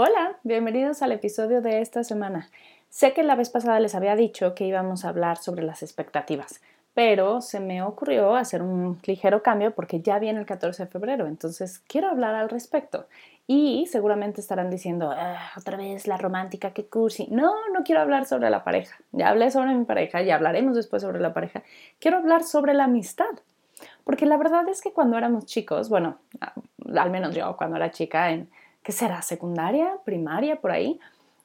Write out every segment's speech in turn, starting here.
Hola, bienvenidos al episodio de esta semana. Sé que la vez pasada les había dicho que íbamos a hablar sobre las expectativas, pero se me ocurrió hacer un ligero cambio porque ya viene el 14 de febrero, entonces quiero hablar al respecto. Y seguramente estarán diciendo, ah, otra vez la romántica, qué cursi. No, no quiero hablar sobre la pareja. Ya hablé sobre mi pareja y hablaremos después sobre la pareja. Quiero hablar sobre la amistad. Porque la verdad es que cuando éramos chicos, bueno, al menos yo cuando era chica en ¿qué será? ¿Secundaria? ¿Primaria? Por ahí.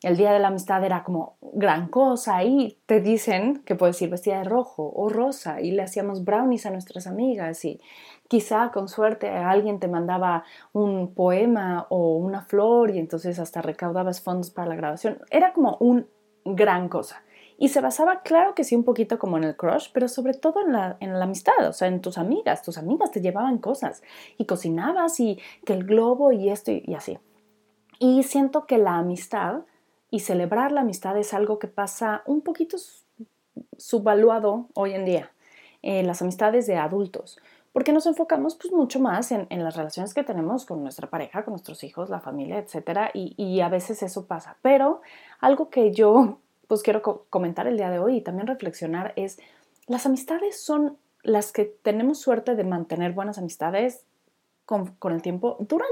El día de la amistad era como gran cosa y te dicen que puedes ir vestida de rojo o rosa y le hacíamos brownies a nuestras amigas y quizá con suerte alguien te mandaba un poema o una flor y entonces hasta recaudabas fondos para la grabación. Era como un gran cosa. Y se basaba, claro que sí, un poquito como en el crush, pero sobre todo en la, en la amistad, o sea, en tus amigas. Tus amigas te llevaban cosas y cocinabas y que el globo y esto y así. Y siento que la amistad y celebrar la amistad es algo que pasa un poquito subvaluado hoy en día, en las amistades de adultos, porque nos enfocamos pues mucho más en, las relaciones que tenemos con nuestra pareja, con nuestros hijos, la familia, etc. Y, y a veces eso pasa. Pero algo que yo pues quiero comentar el día de hoy y también reflexionar es, las amistades son las que tenemos suerte de mantener buenas amistades con, con el tiempo, duran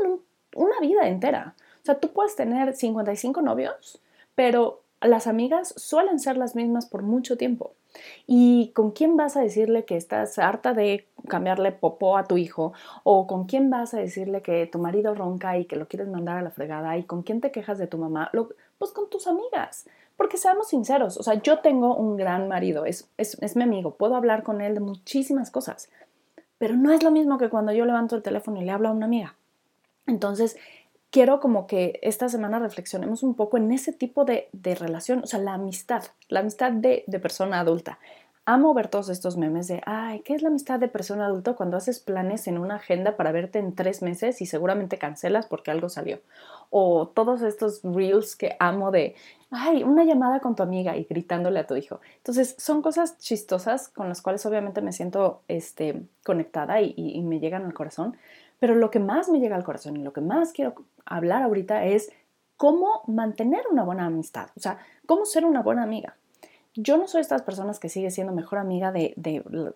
una vida entera. O sea, tú puedes tener 55 novios, pero las amigas suelen ser las mismas por mucho tiempo. ¿Y con quién vas a decirle que estás harta de cambiarle popó a tu hijo? ¿O con quién vas a decirle que tu marido ronca y que lo quieres mandar a la fregada? ¿Y con quién te quejas de tu mamá? pues con tus amigas. Porque seamos sinceros, o sea, yo tengo un gran marido, es, es, es mi amigo, puedo hablar con él de muchísimas cosas, pero no es lo mismo que cuando yo levanto el teléfono y le hablo a una amiga. Entonces, quiero como que esta semana reflexionemos un poco en ese tipo de, relación, o sea, la amistad, la amistad de, de, persona adulta. Amo ver todos estos memes de, ay, ¿qué es la amistad de persona adulta cuando haces planes en una agenda para verte en tres meses y seguramente cancelas porque algo salió? O todos estos reels que amo de, ay, una llamada con tu amiga y gritándole a tu hijo. Entonces, son cosas chistosas con las cuales obviamente me siento este, conectada y, y me llegan al corazón, pero lo que más me llega al corazón y lo que más quiero hablar ahorita es cómo mantener una buena amistad, o sea, cómo ser una buena amiga. Yo no soy estas personas que sigue siendo mejor amiga de,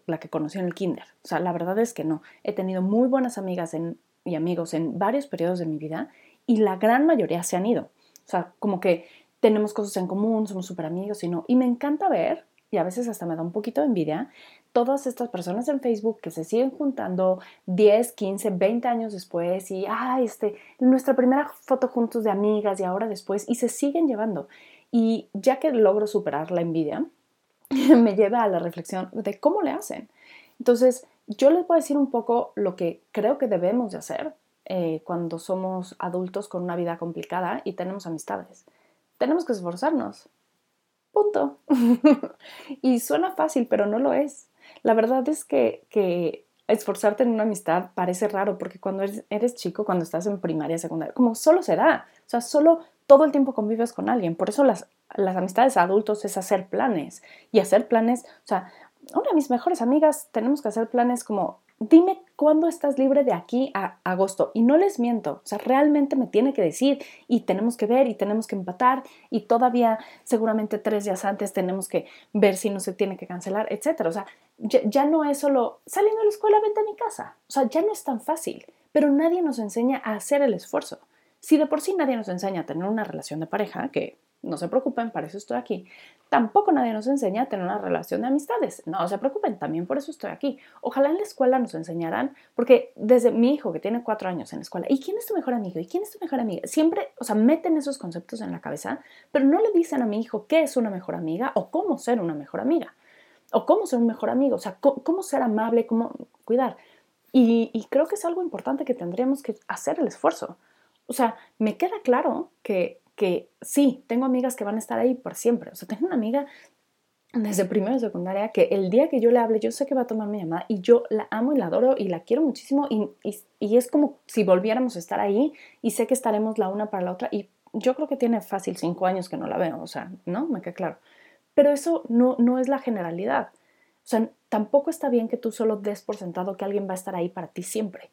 la que conocí en el kinder. O sea, la verdad es que no. He tenido muy buenas amigas y amigos en varios periodos de mi vida y la gran mayoría se han ido. O sea, como que tenemos cosas en común, somos súper amigos y no. Y me encanta ver, y a veces hasta me da un poquito de envidia, todas estas personas en Facebook que se siguen juntando 10, 15, 20 años después y, ah, este, nuestra primera foto juntos de amigas y ahora después, y se siguen llevando. Y ya que logro superar la envidia, me lleva a la reflexión de cómo le hacen. Entonces, yo les voy a decir un poco lo que creo que debemos de hacer eh, cuando somos adultos con una vida complicada y tenemos amistades. Tenemos que esforzarnos. Punto. y suena fácil, pero no lo es. La verdad es que, esforzarte en una amistad parece raro porque cuando eres, chico, cuando estás en primaria, secundaria, como solo se da, o sea, solo todo el tiempo convives con alguien. Por eso las, amistades adultos es hacer planes y hacer planes, o sea, una de mis mejores amigas tenemos que hacer planes como dime cuándo estás libre de aquí a agosto. Y no les miento, o sea, realmente me tiene que decir y tenemos que ver y tenemos que empatar y todavía seguramente tres días antes tenemos que ver si no se tiene que cancelar, etcétera. O sea, ya, no es solo saliendo de la escuela, vente a mi casa. O sea, ya no es tan fácil, pero nadie nos enseña a hacer el esfuerzo. Si de por sí nadie nos enseña a tener una relación de pareja, que no se preocupen, para eso estoy aquí. Tampoco nadie nos enseña a tener una relación de amistades. No se preocupen, también por eso estoy aquí. Ojalá en la escuela nos enseñaran, porque desde mi hijo que tiene cuatro años en la escuela, ¿y quién es tu mejor amigo? ¿Y quién es tu mejor amiga? Siempre, o sea, meten esos conceptos en la cabeza, pero no le dicen a mi hijo qué es una mejor amiga o cómo ser una mejor amiga. O cómo ser un mejor amigo, o sea, cómo, ser amable, cómo cuidar. Y, y creo que es algo importante que tendríamos que hacer el esfuerzo. O sea, me queda claro que que sí, tengo amigas que van a estar ahí por siempre. O sea, tengo una amiga desde primero y secundaria que el día que yo le hable, yo sé que va a tomar mi llamada y yo la amo y la adoro y la quiero muchísimo y, y, es como si volviéramos a estar ahí y sé que estaremos la una para la otra y yo creo que tiene fácil cinco años que no la veo, o sea, ¿no? Me queda claro. Pero eso no, no es la generalidad. O sea, tampoco está bien que tú solo des por sentado que alguien va a estar ahí para ti siempre.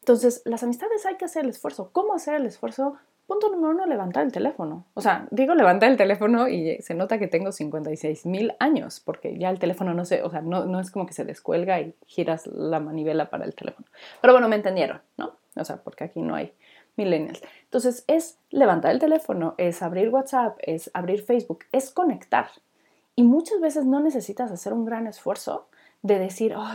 Entonces, las amistades hay que hacer el esfuerzo. ¿Cómo hacer el esfuerzo? Punto número uno, levantar el teléfono. O sea, digo levantar el teléfono y se nota que tengo 56 mil años, porque ya el teléfono no se, o sea, no, no es como que se descuelga y giras la manivela para el teléfono. Pero bueno, me entendieron, ¿no? O sea, porque aquí no hay millennials. Entonces, es levantar el teléfono, es abrir WhatsApp, es abrir Facebook, es conectar. Y muchas veces no necesitas hacer un gran esfuerzo de decir, oh,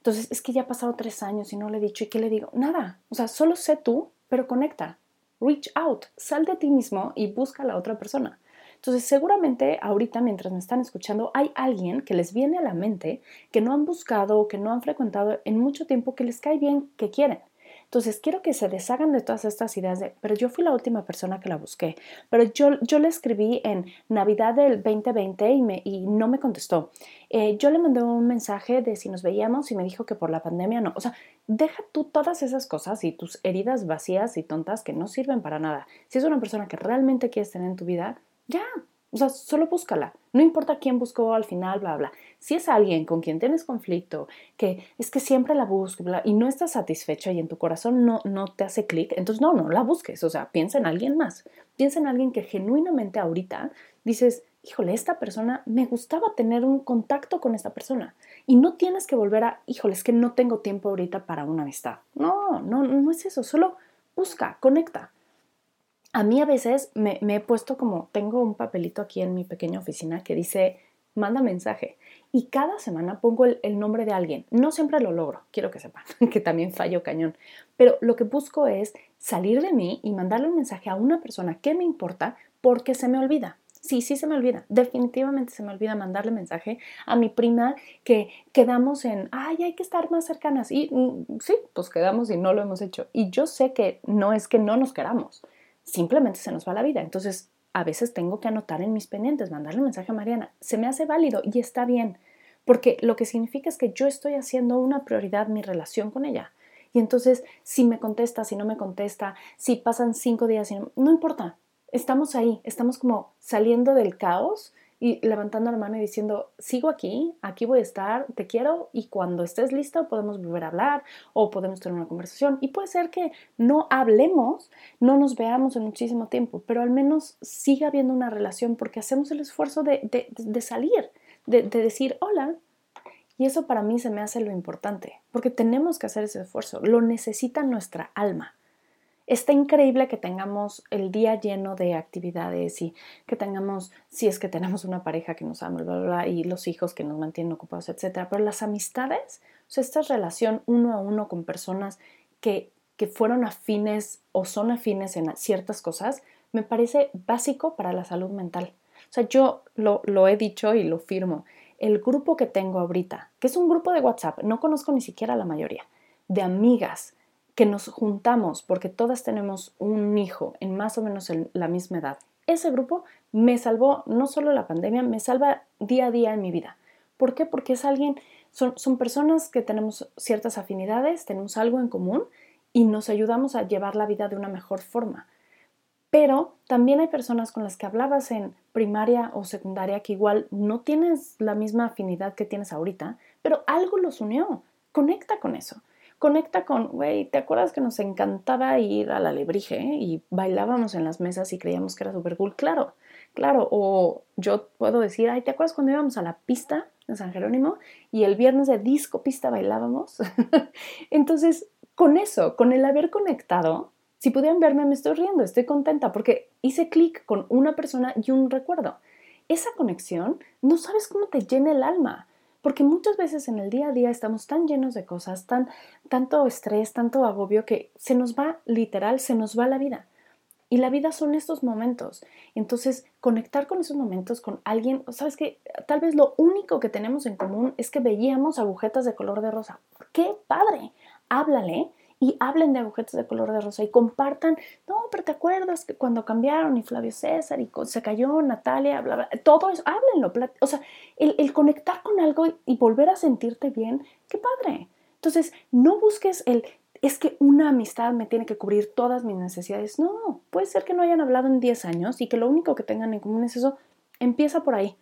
entonces es que ya ha pasado tres años y no le he dicho, ¿y qué le digo? Nada. O sea, solo sé tú, pero conecta reach out, sal de ti mismo y busca a la otra persona. Entonces, seguramente ahorita mientras me están escuchando, hay alguien que les viene a la mente que no han buscado, que no han frecuentado en mucho tiempo, que les cae bien, que quieren. Entonces, quiero que se deshagan de todas estas ideas de, pero yo fui la última persona que la busqué, pero yo, yo le escribí en Navidad del 2020 y, me, y no me contestó. Eh, yo le mandé un mensaje de si nos veíamos y me dijo que por la pandemia no. O sea, deja tú todas esas cosas y tus heridas vacías y tontas que no sirven para nada. Si es una persona que realmente quieres tener en tu vida, ya, o sea, solo búscala. No importa quién buscó al final, bla, bla. Si es alguien con quien tienes conflicto, que es que siempre la buscas y no estás satisfecha y en tu corazón no, no te hace clic, entonces no, no la busques. O sea, piensa en alguien más. Piensa en alguien que genuinamente ahorita dices, híjole, esta persona, me gustaba tener un contacto con esta persona. Y no tienes que volver a, híjole, es que no tengo tiempo ahorita para una amistad. No, no, no es eso. Solo busca, conecta a mí a veces me, he puesto como, tengo un papelito aquí en mi pequeña oficina que dice, manda mensaje. Y cada semana pongo el, nombre de alguien. No siempre lo logro, quiero que sepan, que también fallo cañón. Pero lo que busco es salir de mí y mandarle un mensaje a una persona que me importa porque se me olvida. Sí, sí se me olvida. Definitivamente se me olvida mandarle mensaje a mi prima que quedamos en, ay, hay que estar más cercanas. Y mm, sí, pues quedamos y no lo hemos hecho. Y yo sé que no es que no nos queramos simplemente se nos va la vida. Entonces, a veces tengo que anotar en mis pendientes, mandarle un mensaje a Mariana. Se me hace válido y está bien, porque lo que significa es que yo estoy haciendo una prioridad mi relación con ella. Y entonces, si me contesta, si no me contesta, si pasan cinco días, no, no importa. Estamos ahí, estamos como saliendo del caos y levantando la mano y diciendo, sigo aquí, aquí voy a estar, te quiero y cuando estés listo podemos volver a hablar o podemos tener una conversación. Y puede ser que no hablemos, no nos veamos en muchísimo tiempo, pero al menos siga habiendo una relación porque hacemos el esfuerzo de, salir, de, de decir hola. Y eso para mí se me hace lo importante, porque tenemos que hacer ese esfuerzo, lo necesita nuestra alma. Está increíble que tengamos el día lleno de actividades y que tengamos, si es que tenemos una pareja que nos ama, bla, bla, y los hijos que nos mantienen ocupados, etcétera. Pero las amistades, o sea, esta relación uno a uno con personas que, que fueron afines o son afines en ciertas cosas, me parece básico para la salud mental. O sea, yo lo, lo he dicho y lo firmo. El grupo que tengo ahorita, que es un grupo de WhatsApp, no conozco ni siquiera la mayoría, de amigas que nos juntamos porque todas tenemos un hijo en más o menos la misma edad. Ese grupo me salvó no solo la pandemia, me salva día a día en mi vida. ¿Por qué? Porque es alguien, son, son personas que tenemos ciertas afinidades, tenemos algo en común y nos ayudamos a llevar la vida de una mejor forma. Pero también hay personas con las que hablabas en primaria o secundaria que igual no tienes la misma afinidad que tienes ahorita, pero algo los unió. Conecta con eso conecta con, güey, ¿te acuerdas que nos encantaba ir a la lebrige y bailábamos en las mesas y creíamos que era súper cool? Claro, claro. O yo puedo decir, ay, ¿te acuerdas cuando íbamos a la pista en San Jerónimo y el viernes de disco pista bailábamos? Entonces, con eso, con el haber conectado, si pudieran verme, me estoy riendo, estoy contenta porque hice clic con una persona y un recuerdo. Esa conexión, no sabes cómo te llena el alma. Porque muchas veces en el día a día estamos tan llenos de cosas, tan, tanto estrés, tanto agobio, que se nos va, literal, se nos va la vida. Y la vida son estos momentos. Entonces, conectar con esos momentos con alguien, sabes que tal vez lo único que tenemos en común es que veíamos agujetas de color de rosa. ¡Qué padre! Háblale y hablen de agujetas de color de rosa y compartan, no, pero te acuerdas que cuando cambiaron y Flavio César y se cayó Natalia, bla, bla, todo eso, háblenlo, o sea, el, el conectar con algo y volver a sentirte bien, qué padre. Entonces, no busques el, es que una amistad me tiene que cubrir todas mis necesidades. No, puede ser que no hayan hablado en 10 años y que lo único que tengan en común es eso. Empieza por ahí.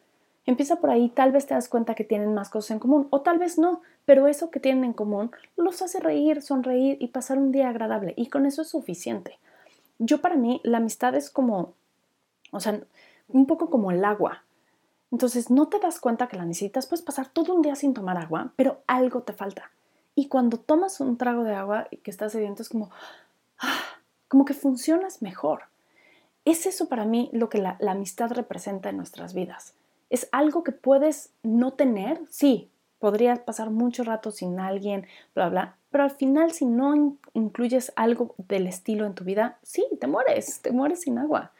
Empieza por ahí, tal vez te das cuenta que tienen más cosas en común o tal vez no, pero eso que tienen en común los hace reír, sonreír y pasar un día agradable y con eso es suficiente. yo para mí la amistad es como, o sea, un poco como el agua. Entonces no te das cuenta que la necesitas, puedes pasar todo un día sin tomar agua, pero algo te falta. Y cuando tomas un trago de agua y que estás sediento es como, ah, como que funcionas mejor. Es eso para mí lo que la, la amistad representa en nuestras vidas. Es algo que puedes no tener, sí, podrías pasar mucho rato sin alguien, bla, bla, pero al final si no incluyes algo del estilo en tu vida, sí, te mueres, te mueres sin agua,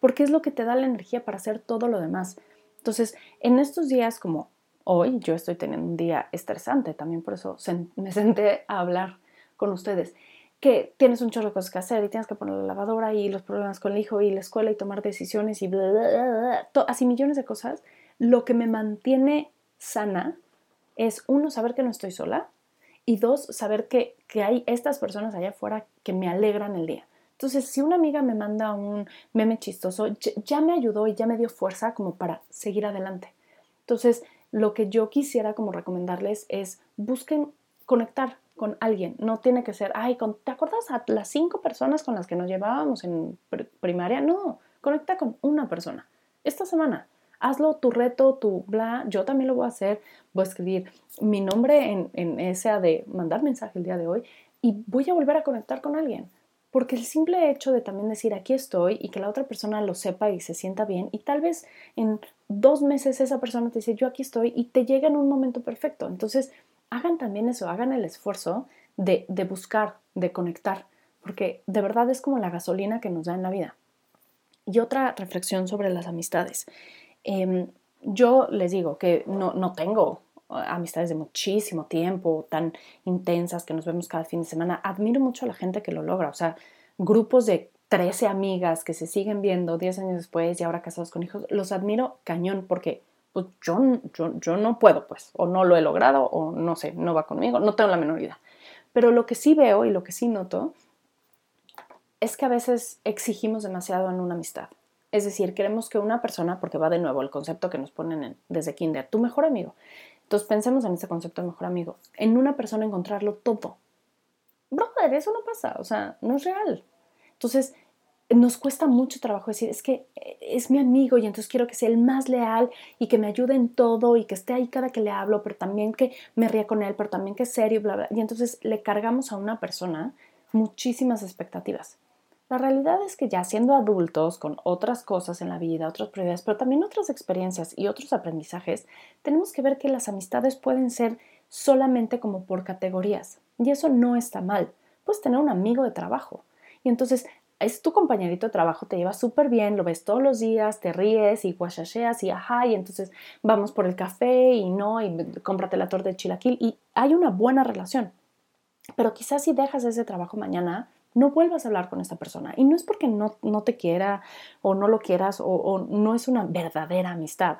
porque es lo que te da la energía para hacer todo lo demás. Entonces, en estos días como hoy, yo estoy teniendo un día estresante, también por eso me senté a hablar con ustedes, que tienes un chorro de cosas que hacer y tienes que poner la lavadora y los problemas con el hijo y la escuela y tomar decisiones y bla, bla, bla, así millones de cosas. Lo que me mantiene sana es uno, saber que no estoy sola y dos, saber que, hay estas personas allá afuera que me alegran el día. Entonces, si una amiga me manda un meme chistoso, ya me ayudó y ya me dio fuerza como para seguir adelante. Entonces, lo que yo quisiera como recomendarles es busquen conectar con alguien. No tiene que ser, ay, ¿te acuerdas a las cinco personas con las que nos llevábamos en primaria? No, conecta con una persona. Esta semana, hazlo tu reto, tu bla, yo también lo voy a hacer, voy a escribir mi nombre en, en esa de mandar mensaje el día de hoy y voy a volver a conectar con alguien. Porque el simple hecho de también decir aquí estoy y que la otra persona lo sepa y se sienta bien y tal vez en dos meses esa persona te dice yo aquí estoy y te llega en un momento perfecto. Entonces hagan también eso, hagan el esfuerzo de, de buscar, de conectar, porque de verdad es como la gasolina que nos da en la vida. Y otra reflexión sobre las amistades. Em, yo les digo que no, no tengo amistades de muchísimo tiempo, tan intensas que nos vemos cada fin de semana. Admiro mucho a la gente que lo logra, o sea, grupos de 13 amigas que se siguen viendo 10 años después y ahora casados con hijos, los admiro cañón porque pues, yo, yo, yo no puedo, pues, o no lo he logrado, o no sé, no va conmigo, no tengo la menor idea. Pero lo que sí veo y lo que sí noto es que a veces exigimos demasiado en una amistad. Es decir, queremos que una persona, porque va de nuevo el concepto que nos ponen desde kinder, tu mejor amigo. Entonces pensemos en ese concepto de mejor amigo. En una persona encontrarlo todo. Brother, eso no pasa, o sea, no es real. Entonces, nos cuesta mucho trabajo decir, es que eh, es mi amigo y entonces quiero que sea el más leal y que me ayude en todo y que esté ahí cada que le hablo, pero también que me ría con él, pero también que es serio, bla, bla. Y entonces le cargamos a una persona muchísimas expectativas. La realidad es que ya siendo adultos, con otras cosas en la vida, otras prioridades, pero también otras experiencias y otros aprendizajes, tenemos que ver que las amistades pueden ser solamente como por categorías. Y eso no está mal. Puedes tener un amigo de trabajo. Y entonces es tu compañerito de trabajo, te lleva súper bien, lo ves todos los días, te ríes y guachasheas y ajá, y entonces vamos por el café y no, y cómprate la torta de chilaquil y hay una buena relación. Pero quizás si dejas ese trabajo mañana, no vuelvas a hablar con esta persona. Y no es porque no, no te quiera o no lo quieras o, no es una verdadera amistad.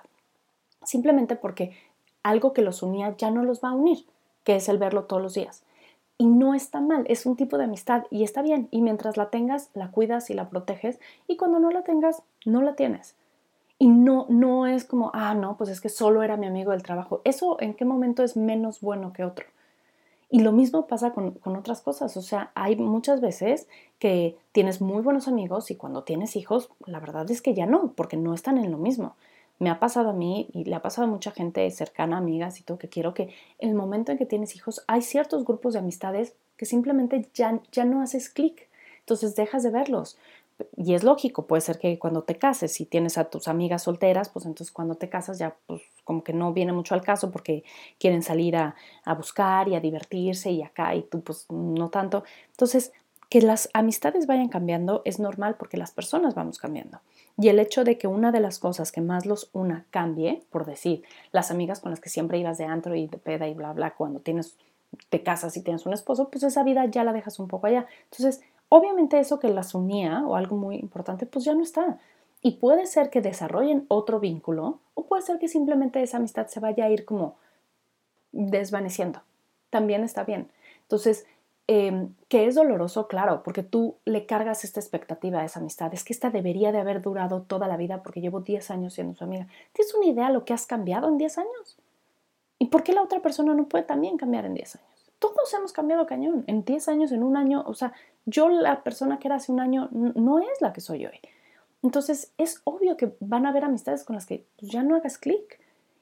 Simplemente porque algo que los unía ya no los va a unir, que es el verlo todos los días. Y no está mal, es un tipo de amistad y está bien. Y mientras la tengas, la cuidas y la proteges. Y cuando no la tengas, no la tienes. Y no, no es como, ah, no, pues es que solo era mi amigo del trabajo. Eso en qué momento es menos bueno que otro. Y lo mismo pasa con, otras cosas. O sea, hay muchas veces que tienes muy buenos amigos y cuando tienes hijos, la verdad es que ya no, porque no están en lo mismo. Me ha pasado a mí y le ha pasado a mucha gente cercana, amigas y todo, que quiero que el momento en que tienes hijos hay ciertos grupos de amistades que simplemente ya, ya no haces clic. Entonces dejas de verlos y es lógico, puede ser que cuando te cases, si tienes a tus amigas solteras, pues entonces cuando te casas ya pues como que no viene mucho al caso porque quieren salir a, a buscar y a divertirse y acá y tú pues no tanto. Entonces, que las amistades vayan cambiando es normal porque las personas vamos cambiando. Y el hecho de que una de las cosas que más los una cambie, por decir, las amigas con las que siempre ibas de antro y de peda y bla, bla, cuando tienes, te casas y tienes un esposo, pues esa vida ya la dejas un poco allá. Entonces, obviamente eso que las unía o algo muy importante, pues ya no está. Y puede ser que desarrollen otro vínculo o puede ser que simplemente esa amistad se vaya a ir como desvaneciendo. También está bien. Entonces, em, que es doloroso, claro, porque tú le cargas esta expectativa a esa amistad. Es que esta debería de haber durado toda la vida porque llevo 10 años siendo su amiga. ¿Tienes una idea de lo que has cambiado en 10 años? ¿Y por qué la otra persona no puede también cambiar en 10 años? todos hemos cambiado cañón. En 10 años, en un año, o sea, yo la persona que era hace un año no es la que soy hoy. Entonces es obvio que van a haber amistades con las que ya no hagas clic.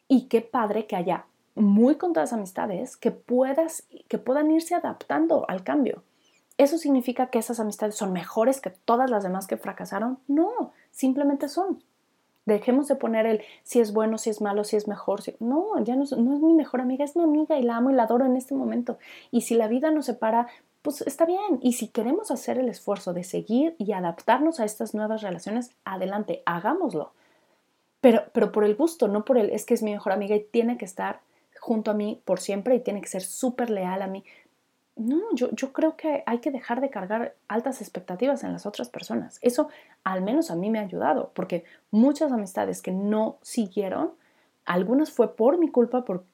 Y qué padre que haya muy contadas amistades que, puedas, que puedan irse adaptando al cambio. ¿Eso significa que esas amistades son mejores que todas las demás que fracasaron? No, simplemente son. Dejemos de poner el si es bueno, si es malo, si es mejor. No, ya no, no, es mi mejor amiga, es mi amiga y la amo y la adoro en este momento. Y si la vida nos separa, pues está bien. Y si queremos hacer el esfuerzo de seguir y adaptarnos a estas nuevas relaciones, adelante, hagámoslo. Pero, pero por el gusto, no por el es que es mi mejor amiga y tiene que estar junto a mí por siempre y tiene que ser súper leal a mí. No, yo, yo creo que hay que dejar de cargar altas expectativas en las otras personas. Eso al menos a mí me ha ayudado, porque muchas amistades que no siguieron, algunas fue por mi culpa, por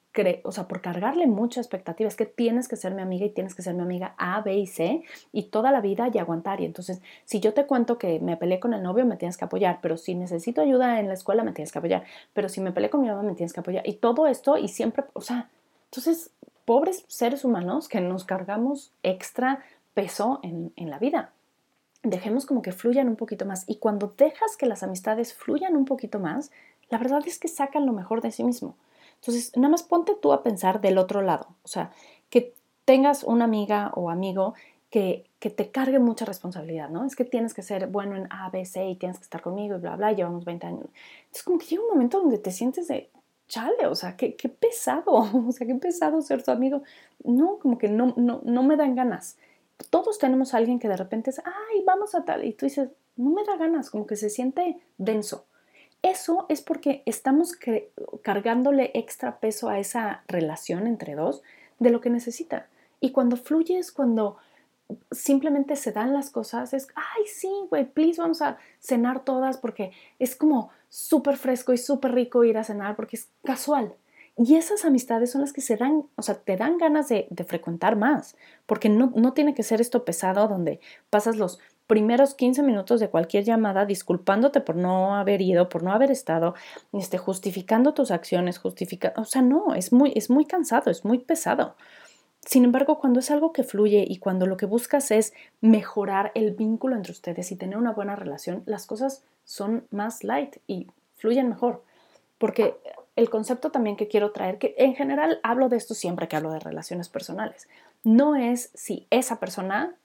o sea, por cargarle mucha expectativa, es que tienes que ser mi amiga y tienes que ser mi amiga A, B y C y toda la vida y aguantar. Y entonces, si yo te cuento que me peleé con el novio, me tienes que apoyar, pero si necesito ayuda en la escuela, me tienes que apoyar, pero si me peleé con mi mamá, me tienes que apoyar. Y todo esto y siempre, o sea, entonces pobres seres humanos que nos cargamos extra peso en, la vida. Dejemos como que fluyan un poquito más. Y cuando dejas que las amistades fluyan un poquito más, la verdad es que sacan lo mejor de sí mismo. Entonces, nada más ponte tú a pensar del otro lado. O sea, que tengas una amiga o amigo que, que, te cargue mucha responsabilidad, ¿no? Es que tienes que ser bueno en A, B, C y tienes que estar conmigo y bla, bla, llevamos 20 años. Es como que llega un momento donde te sientes de, chale, o sea, qué, qué pesado, o sea, qué pesado ser tu amigo. No, como que no, no, no me dan ganas. Todos tenemos alguien que de repente es, ay, vamos a tal, y tú dices, no me da ganas, como que se siente denso. Eso es porque estamos cargándole extra peso a esa relación entre dos de lo que necesita. Y cuando fluyes, cuando simplemente se dan las cosas, es, ay, sí, güey, please, vamos a cenar todas porque es como súper fresco y súper rico ir a cenar porque es casual. Y esas amistades son las que se dan, o sea, te dan ganas de, frecuentar más, porque no, no, tiene que ser esto pesado donde pasas los primeros 15 minutos de cualquier llamada disculpándote por no haber ido, por no haber estado, este, justificando tus acciones, justificando, o sea, no, es muy, es muy cansado, es muy pesado. Sin embargo, cuando es algo que fluye y cuando lo que buscas es mejorar el vínculo entre ustedes y tener una buena relación, las cosas son más light y fluyen mejor. Porque el concepto también que quiero traer, que en general hablo de esto siempre que hablo de relaciones personales, no es si esa persona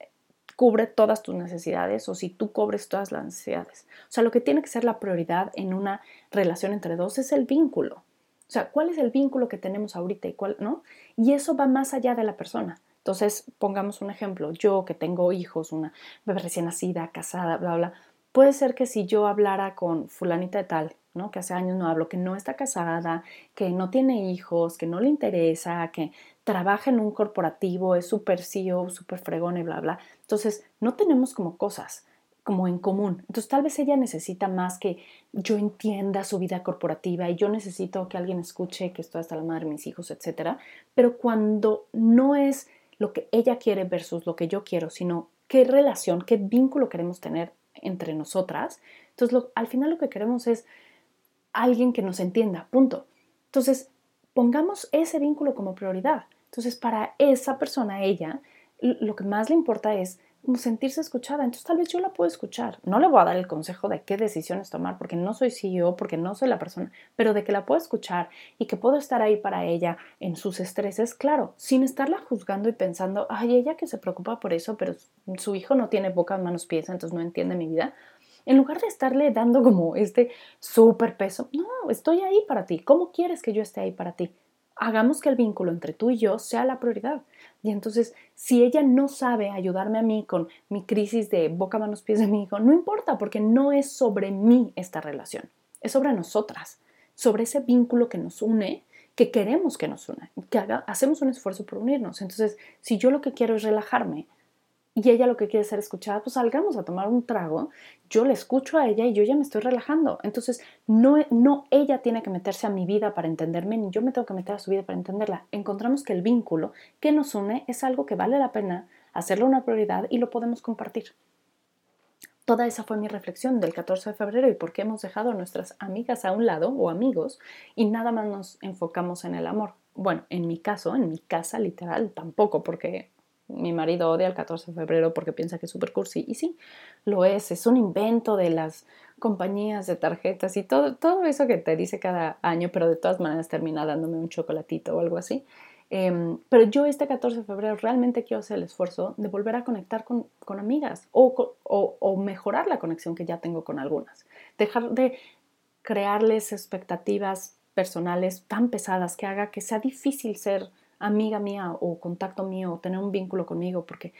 cubre todas tus necesidades o si tú cobres todas las necesidades. O sea, lo que tiene que ser la prioridad en una relación entre dos es el vínculo. O sea, ¿cuál es el vínculo que tenemos ahorita y cuál no? Y eso va más allá de la persona. Entonces, pongamos un ejemplo. Yo que tengo hijos, una bebé recién nacida, casada, bla, bla, Puede ser que si yo hablara con fulanita de tal, ¿no? Que hace años no hablo, que no está casada, que no tiene hijos, que no le interesa, que trabaja en un corporativo, es súper CEO, súper fregón y bla, bla. Entonces, no tenemos como cosas como en común. Entonces, tal vez ella necesita más que yo entienda su vida corporativa y yo necesito que alguien escuche que estoy hasta la madre de mis hijos, etcétera. Pero cuando no es lo que ella quiere versus lo que yo quiero, sino qué relación, qué vínculo queremos tener entre nosotras. Entonces, al final lo que queremos es alguien que nos entienda, punto. Entonces, pongamos ese vínculo como prioridad. Entonces, para esa persona, ella, lo que más le importa es sentirse escuchada. Entonces, tal vez yo la puedo escuchar. No le voy a dar el consejo de qué decisiones tomar, porque no soy CEO, porque no soy la persona, pero de que la puedo escuchar y que puedo estar ahí para ella en sus estreses, claro, sin estarla juzgando y pensando, ay, ella que se preocupa por eso, pero su hijo no tiene boca, manos, pies, entonces no entiende mi vida. En lugar de estarle dando como este súper peso, no, estoy ahí para ti. ¿Cómo quieres que yo esté ahí para ti? Hagamos que el vínculo entre tú y yo sea la prioridad. Y entonces, si ella no sabe ayudarme a mí con mi crisis de boca, manos, pies de mi hijo, no importa, porque no es sobre mí esta relación, es sobre nosotras, sobre ese vínculo que nos une, que queremos que nos una, que hacemos un esfuerzo por unirnos. Entonces, si yo lo que quiero es relajarme, y ella lo que quiere ser escuchada, pues salgamos a tomar un trago, yo le escucho a ella y yo ya me estoy relajando. Entonces, no, no ella tiene que meterse a mi vida para entenderme, ni yo me tengo que meter a su vida para entenderla. Encontramos que el vínculo que nos une es algo que vale la pena hacerlo una prioridad y lo podemos compartir. Toda esa fue mi reflexión del 14 de febrero y por qué hemos dejado a nuestras amigas a un lado o amigos y nada más nos enfocamos en el amor. bueno, en mi caso, en mi casa literal, tampoco, porque mi marido odia el 14 de febrero porque piensa que es super cursi. Y sí, lo es, es un invento de las compañías de tarjetas y todo, eso que te dice cada año, pero de todas maneras termina dándome un chocolatito o algo así. Em, pero yo este 14 de febrero realmente quiero hacer el esfuerzo de volver a conectar con, con amigas o, o, mejorar la conexión que ya tengo con algunas. Dejar de crearles expectativas personales tan pesadas que haga que sea difícil ser amiga mía o contacto mío o tener un vínculo conmigo porque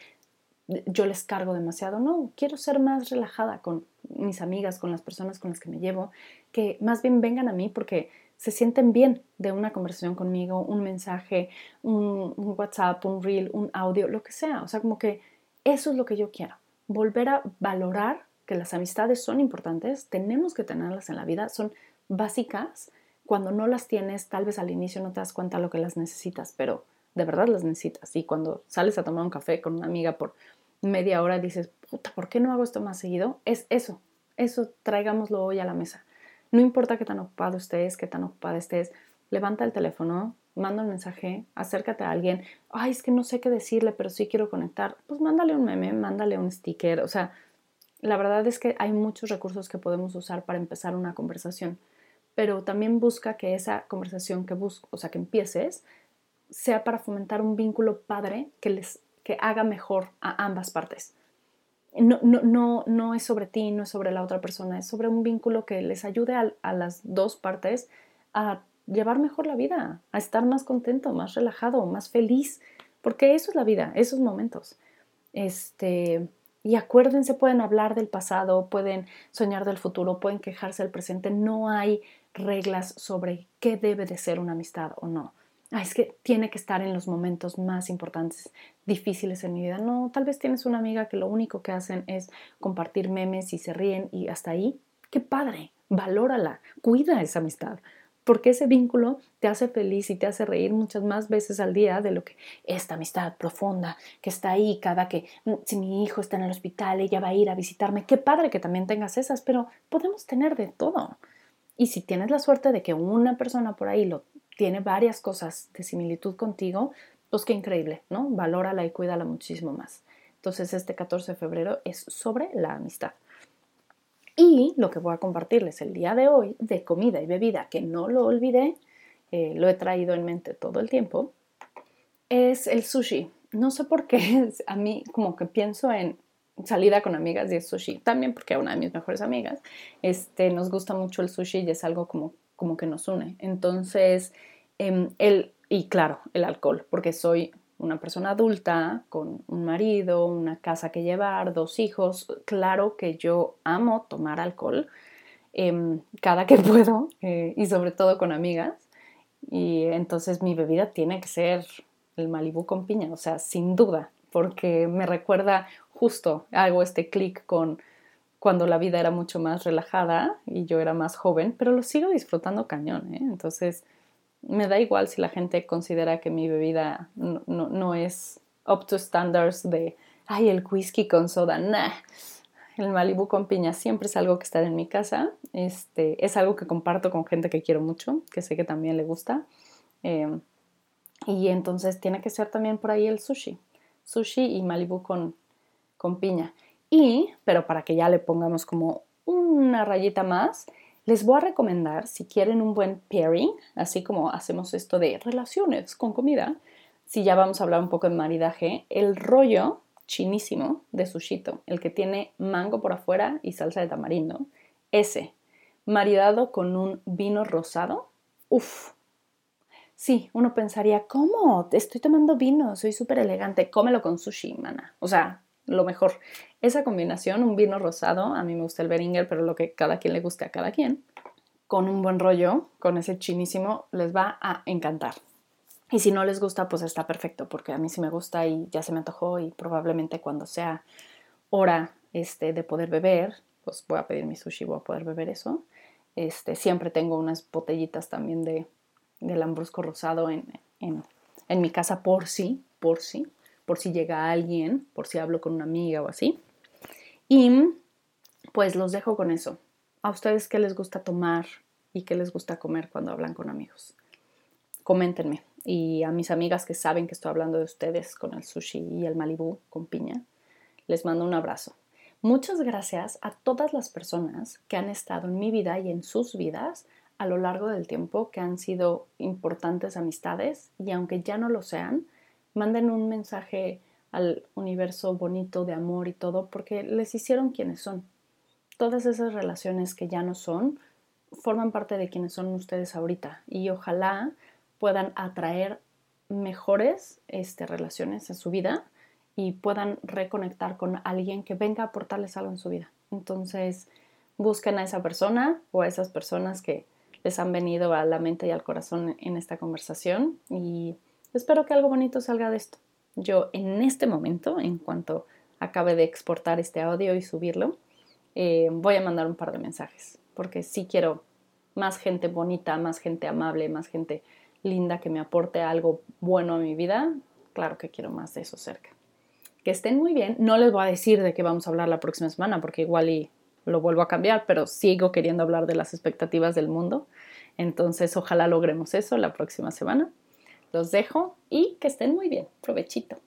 yo les cargo demasiado. No, quiero ser más relajada con mis amigas, con las personas con las que me llevo, que más bien vengan a mí porque se sienten bien de una conversación conmigo, un mensaje, un, WhatsApp, un reel, un audio, lo que sea. O sea, como que eso es lo que yo quiero. Volver a valorar que las amistades son importantes, tenemos que tenerlas en la vida, son básicas. Cuando no las tienes, tal vez al inicio no te das cuenta lo que las necesitas, pero de verdad las necesitas. Y cuando sales a tomar un café con una amiga por media hora, dices, puta, ¿por qué no hago esto más seguido? Es eso, eso traigámoslo hoy a la mesa. No importa qué tan ocupado estés, qué tan ocupada estés, levanta el teléfono, manda un mensaje, acércate a alguien. Ay, es que no sé qué decirle, pero sí quiero conectar. Pues mándale un meme, mándale un sticker. O sea, la verdad es que hay muchos recursos que podemos usar para empezar una conversación, pero también busca que esa conversación que busco, o sea, que empieces, sea para fomentar un vínculo padre que les que haga mejor a ambas partes no, no, no, no es sobre ti, no es sobre la otra persona, es sobre un vínculo que les ayude a, las dos partes a llevar mejor la vida, a estar más contento, más relajado, más feliz, porque eso es la vida, esos momentos. Este, y acuérdense, pueden hablar del pasado, pueden soñar del futuro, pueden quejarse del presente, no hay reglas sobre qué debe de ser una amistad o no es que tiene que estar en los momentos más importantes, difíciles en mi vida. No, tal vez tienes una amiga que lo único que hacen es compartir memes y se ríen y hasta ahí. ¡Qué padre! Valórala, cuida esa amistad, porque ese vínculo te hace feliz y te hace reír muchas más veces al día de lo que esta amistad profunda que está ahí cada que mm, si mi hijo está en el hospital ella va a ir a visitarme. Qué padre que también tengas esas, pero podemos tener de todo. Y si tienes la suerte de que una persona por ahí lo tiene varias cosas de similitud contigo, pues qué increíble, ¿no? Valórala y cuídala muchísimo más. Entonces este 14 de febrero es sobre la amistad. Y lo que voy a compartirles el día de hoy de comida y bebida, que no lo olvidé, eh, lo he traído en mente todo el tiempo, es el sushi. No sé por qué, a mí como que pienso en salida con amigas y sushi, también porque una de mis mejores amigas este, nos gusta mucho el sushi y es algo como como que nos une. Entonces, em, el, y claro, el alcohol, porque soy una persona adulta con un marido, una casa que llevar, dos hijos. Claro que yo amo tomar alcohol em, cada que puedo eh, y sobre todo con amigas. Y entonces mi bebida tiene que ser el Malibu con piña, o sea, sin duda, porque me recuerda justo, hago este clic con cuando la vida era mucho más relajada y yo era más joven, pero lo sigo disfrutando cañón, ¿eh? Entonces, me da igual si la gente considera que mi bebida no, no, es up to standards de, ay, el whisky con soda, nah. El Malibu con piña siempre es algo que está en mi casa. Este, es algo que comparto con gente que quiero mucho, que sé que también le gusta. Em, y entonces tiene que ser también por ahí el sushi. Sushi y Malibu con, con piña. Y, pero para que ya le pongamos como una rayita más, les voy a recomendar, si quieren un buen pairing, así como hacemos esto de relaciones con comida, si ya vamos a hablar un poco de maridaje, el rollo chinísimo de sushito, el que tiene mango por afuera y salsa de tamarindo, ese, maridado con un vino rosado, uff. Sí, uno pensaría, ¿cómo? Estoy tomando vino, soy súper elegante, cómelo con sushi, mana. O sea, lo mejor. Esa combinación, un vino rosado, a mí me gusta el Beringer, pero lo que cada quien le guste a cada quien, con un buen rollo, con ese chinísimo, les va a encantar. Y si no les gusta, pues está perfecto, porque a mí sí me gusta y ya se me antojó y probablemente cuando sea hora este, de poder beber, pues voy a pedir mi sushi, voy a poder beber eso. Este, siempre tengo unas botellitas también de, de lambrusco rosado en, en, mi casa por sí, por sí por si llega alguien, por si hablo con una amiga o así. Y pues los dejo con eso. ¿A ustedes qué les gusta tomar y qué les gusta comer cuando hablan con amigos? Coméntenme y a mis amigas que saben que estoy hablando de ustedes con el sushi y el Malibu con piña, les mando un abrazo. Muchas gracias a todas las personas que han estado en mi vida y en sus vidas a lo largo del tiempo, que han sido importantes amistades y aunque ya no lo sean, manden un mensaje al universo bonito de amor y todo porque les hicieron quienes son. Todas esas relaciones que ya no son forman parte de quienes son ustedes ahorita y ojalá puedan atraer mejores este, relaciones en su vida y puedan reconectar con alguien que venga a aportarles algo en su vida. Entonces, busquen a esa persona o a esas personas que les han venido a la mente y al corazón en esta conversación y espero que algo bonito salga de esto. Yo en este momento, en cuanto acabe de exportar este audio y subirlo, eh, voy a mandar un par de mensajes porque sí quiero más gente bonita, más gente amable, más gente linda que me aporte algo bueno a mi vida. Claro que quiero más de eso cerca. Que estén muy bien. No les voy a decir de qué vamos a hablar la próxima semana porque igual y lo vuelvo a cambiar, pero sigo queriendo hablar de las expectativas del mundo. Entonces, ojalá logremos eso la próxima semana. Los dejo y que estén muy bien. Provechito.